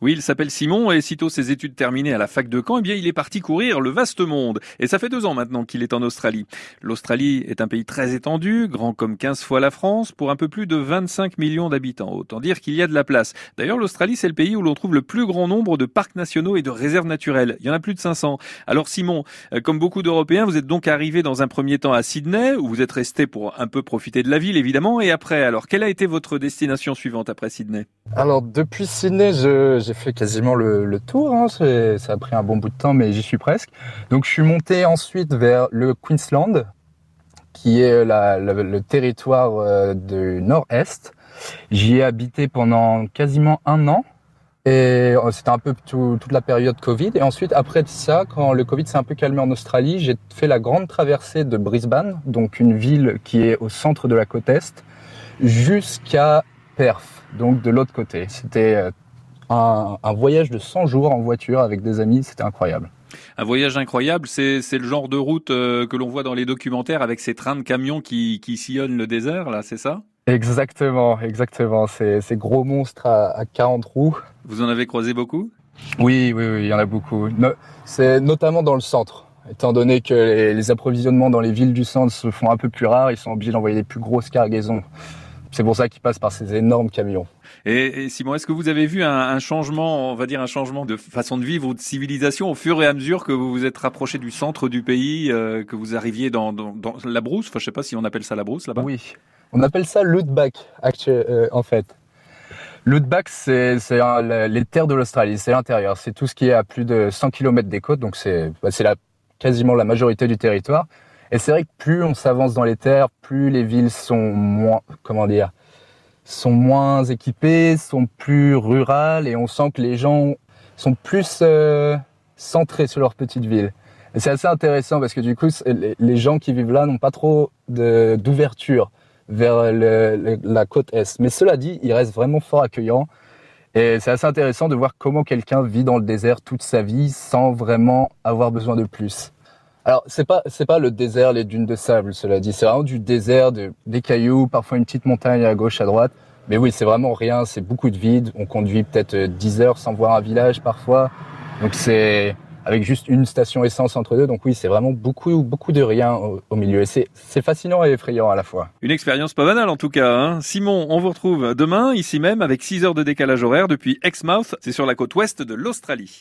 Oui, il s'appelle Simon et sitôt ses études terminées à la fac de Caen, eh bien, il est parti courir le vaste monde. Et ça fait deux ans maintenant qu'il est en Australie. L'Australie est un pays très étendu, grand comme 15 fois la France, pour un peu plus de 25 millions d'habitants. Autant dire qu'il y a de la place. D'ailleurs, l'Australie, c'est le pays où l'on trouve le plus grand nombre de parcs nationaux et de réserves naturelles. Il y en a plus de 500. Alors Simon, euh, comme beaucoup d'Européens, vous êtes donc arrivé dans un premier temps à Sydney, où vous êtes resté pour un peu profiter de la ville, évidemment. Et après, alors, quelle a été votre destination suivante après Sydney? Alors, depuis Sydney, je j'ai fait quasiment le, tour. Hein. Ça a pris un bon bout de temps, mais j'y suis presque. Donc je suis monté ensuite vers le Queensland, qui est le territoire euh, du nord-est. J'y ai habité pendant quasiment un an. Et euh, c'était un peu toute la période Covid. Et ensuite, après ça, quand le Covid s'est un peu calmé en Australie, j'ai fait la grande traversée de Brisbane, donc une ville qui est au centre de la côte Est, jusqu'à Perth, donc de l'autre côté. C'était un, voyage de 100 jours en voiture avec des amis, c'était incroyable. Un voyage incroyable, c'est le genre de route euh, que l'on voit dans les documentaires avec ces trains de camions qui, qui sillonnent le désert, là, c'est ça? Exactement, exactement. Ces, ces gros monstres à, à 40 roues. Vous en avez croisé beaucoup? Oui, oui, oui, il y en a beaucoup. c'est notamment dans le centre. Étant donné que les, les, approvisionnements dans les villes du centre se font un peu plus rares, ils sont obligés d'envoyer les plus grosses cargaisons. C'est pour ça qu'ils passent par ces énormes camions. Et, Simon, est-ce que vous avez vu un, changement, on va dire un changement de façon de vivre ou de civilisation au fur et à mesure que vous vous êtes rapproché du centre du pays, euh, que vous arriviez dans, la brousse? Enfin, je sais pas si on appelle ça la brousse là-bas. Oui, on appelle ça l'outback euh, en fait. L'outback, c'est les terres de l'Australie, c'est l'intérieur, c'est tout ce qui est à plus de 100 km des côtes, donc c'est bah, quasiment la majorité du territoire. Et c'est vrai que plus on s'avance dans les terres, plus les villes sont moins, comment dire, sont moins équipées, sont plus rurales, et on sent que les gens sont plus euh, centrés sur leur petite ville. Et c'est assez intéressant parce que du coup, les gens qui vivent là n'ont pas trop d'ouverture vers la côte est. Mais cela dit, ils restent vraiment fort accueillants. Et c'est assez intéressant de voir comment quelqu'un vit dans le désert toute sa vie sans vraiment avoir besoin de plus. Alors c'est pas c'est pas le désert, les dunes de sable, cela dit, c'est vraiment du désert, des cailloux, parfois une petite montagne à gauche, à droite. Mais oui, c'est vraiment rien, c'est beaucoup de vide. On conduit peut-être 10 heures sans voir un village parfois. Donc c'est avec juste une station essence entre deux. Donc oui, c'est vraiment beaucoup, beaucoup de rien au, milieu. Et c'est fascinant et effrayant à la fois. Une expérience pas banale en tout cas. Hein. Simon, on vous retrouve demain, ici même, avec 6 heures de décalage horaire depuis Exmouth. C'est sur la côte ouest de l'Australie.